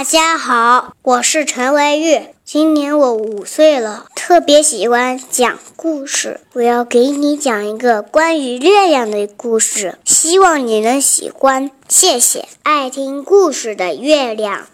大家好，我是陈维玉，今年我五岁了，特别喜欢讲故事。我要给你讲一个关于月亮的故事，希望你能喜欢。谢谢。爱听故事的月亮，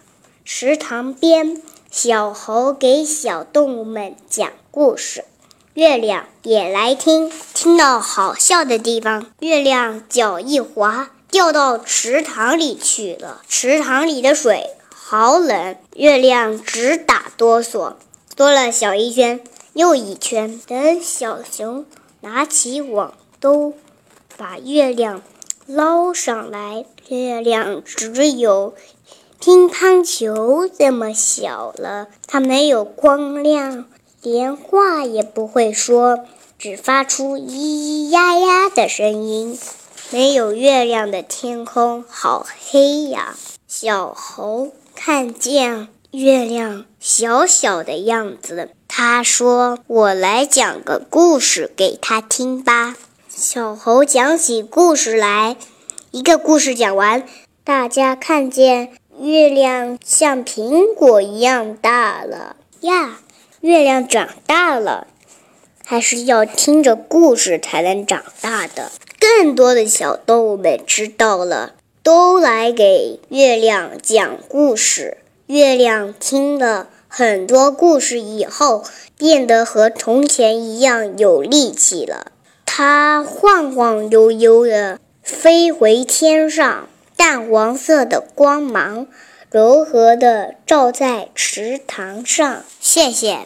池塘边，小猴给小动物们讲故事。月亮也来听，听到好笑的地方，月亮脚一滑，掉到池塘里去了。池塘里的水。好冷，月亮直打哆嗦，多了小一圈又一圈。等小熊拿起网兜，把月亮捞上来，月亮只有乒乓球这么小了。它没有光亮，连话也不会说，只发出咿咿呀呀的声音。没有月亮的天空好黑呀，小猴。看见月亮小小的样子，他说：“我来讲个故事给他听吧。”小猴讲起故事来，一个故事讲完，大家看见月亮像苹果一样大了呀！月亮长大了，还是要听着故事才能长大的。更多的小动物们知道了。都来给月亮讲故事。月亮听了很多故事以后，变得和从前一样有力气了。它晃晃悠悠地飞回天上，淡黄色的光芒柔和地照在池塘上。谢谢。